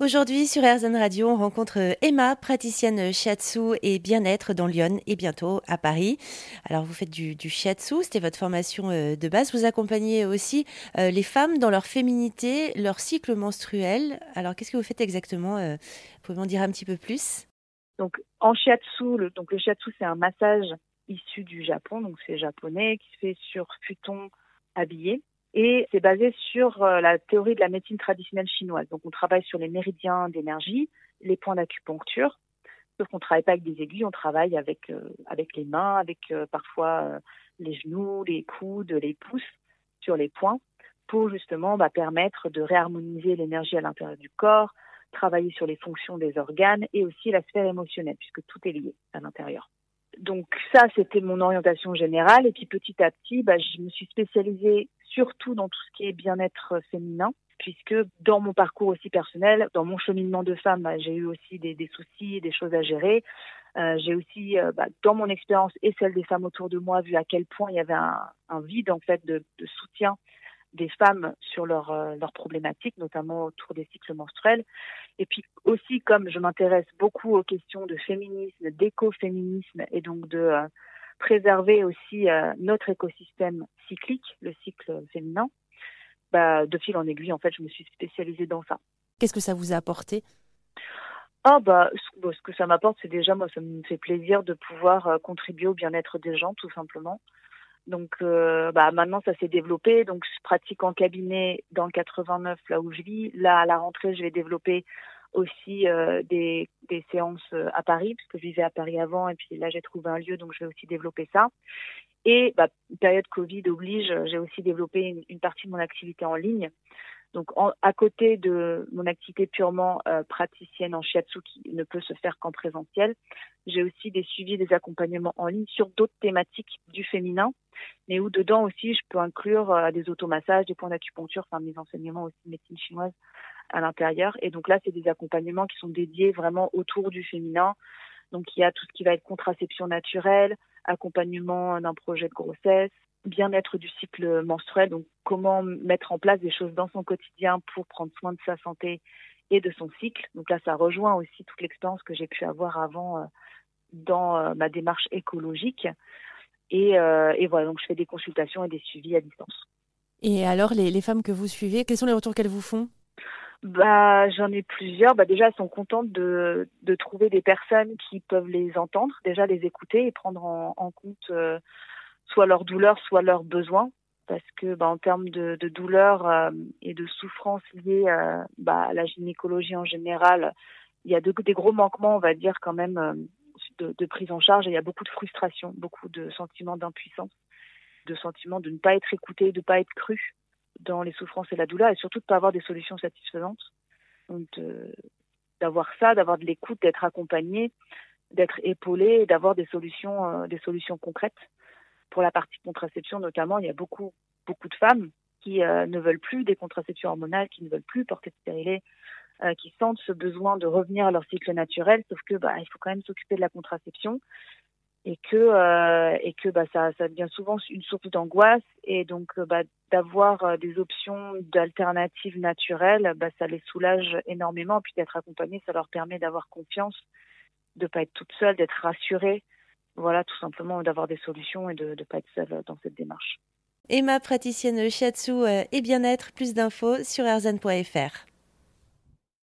Aujourd'hui sur RZN Radio, on rencontre euh, Emma, praticienne shiatsu et bien-être dans Lyon et bientôt à Paris. Alors vous faites du, shiatsu, c'était votre formation euh, de base. Vous accompagnez aussi euh, les femmes dans leur féminité, leur cycle menstruel. Alors qu'est-ce que vous faites exactement Vous pouvez m'en dire un petit peu plus? Donc en shiatsu, le, donc le shiatsu c'est un massage issu du Japon, donc c'est japonais qui se fait sur futon habillé. Et c'est basé sur euh, la théorie de la médecine traditionnelle chinoise. Donc on travaille sur les méridiens d'énergie, les points d'acupuncture. Sauf qu'on travaille pas avec des aiguilles, on travaille avec euh, avec les mains, avec euh, parfois les genoux, les coudes, les pouces sur les points pour justement bah, permettre de réharmoniser l'énergie à l'intérieur du corps, travailler sur les fonctions des organes et aussi la sphère émotionnelle puisque tout est lié à l'intérieur. Donc ça, c'était mon orientation générale. Et puis petit à petit, bah, je me suis spécialisée surtout dans tout ce qui est bien-être féminin, puisque dans mon parcours aussi personnel, dans mon cheminement de femme, bah, j'ai eu aussi des, des, soucis, des choses à gérer. Euh, j'ai aussi, euh, bah, dans mon expérience et celle des femmes autour de moi, vu à quel point il y avait un, vide en fait de, soutien des femmes sur leurs euh, problématiques, notamment autour des cycles menstruels. Et puis aussi, comme je m'intéresse beaucoup aux questions de féminisme, d'écoféminisme et donc de euh, préserver aussi euh, notre écosystème cyclique, le cycle féminin, bah, de fil en aiguille, en fait, je me suis spécialisée dans ça. Qu'est-ce que ça vous a apporté? Ah bah ce que ça m'apporte c'est déjà moi ça me fait plaisir de pouvoir euh, contribuer au bien-être des gens tout simplement. Donc euh, bah maintenant ça s'est développé donc je pratique en cabinet dans le 89 là où je vis. Là à la rentrée je vais développer aussi euh, des, des, séances euh, à Paris, puisque je vivais à Paris avant, et puis là j'ai trouvé un lieu, donc je vais aussi développer ça. Et bah, période Covid oblige, j'ai aussi développé une, une, partie de mon activité en ligne. Donc à côté de mon activité purement euh, praticienne en shiatsu qui ne peut se faire qu'en présentiel, j'ai aussi des suivis, des accompagnements en ligne sur d'autres thématiques du féminin, mais où dedans aussi je peux inclure euh, des automassages, des points d'acupuncture, enfin mes enseignements aussi médecine chinoise à l'intérieur. Et donc là, c'est des accompagnements qui sont dédiés vraiment autour du féminin. Donc il y a tout ce qui va être contraception naturelle, accompagnement d'un projet de grossesse, bien-être du cycle menstruel, donc comment mettre en place des choses dans son quotidien pour prendre soin de sa santé et de son cycle. Donc là, ça rejoint aussi toute l'expérience que j'ai pu avoir avant euh, dans euh, ma démarche écologique. Et, euh, et, voilà, donc je fais des consultations et des suivis à distance. Et alors, les femmes que vous suivez, quels sont les retours qu'elles vous font? Bah, j'en ai plusieurs. Bah, déjà, elles sont contentes de, de trouver des personnes qui peuvent les entendre, déjà les écouter et prendre en, en compte soit leur douleur, soit leurs besoins, parce que bah, en termes de, de douleur euh, et de souffrance liées euh, bah, à la gynécologie en général, il y a de, des gros manquements, on va dire quand même, euh, de, de, prise en charge. Il y a beaucoup de frustration, beaucoup de sentiments d'impuissance, de sentiments de ne pas être écouté, de ne pas être cru dans les souffrances et la douleur, et surtout de ne pas avoir des solutions satisfaisantes. Donc d'avoir ça, d'avoir de l'écoute, d'être accompagné, d'être épaulé, d'avoir des solutions, des solutions concrètes. Pour la partie contraception notamment, il y a beaucoup, beaucoup de femmes qui euh, ne veulent plus des contraceptions hormonales, qui ne veulent plus porter de stérilet, euh, qui sentent ce besoin de revenir à leur cycle naturel, sauf que bah, il faut quand même s'occuper de la contraception et que euh, et que bah, ça, ça devient souvent une source d'angoisse et donc bah, d'avoir des options d'alternatives naturelles, bah, ça les soulage énormément. Puis d'être accompagné, ça leur permet d'avoir confiance, de pas être toute seule, d'être rassurée voilà, tout simplement d'avoir des solutions et de ne pas être seule dans cette démarche. Emma, praticienne shiatsu euh, et bien-être, plus d'infos sur erzan.fr.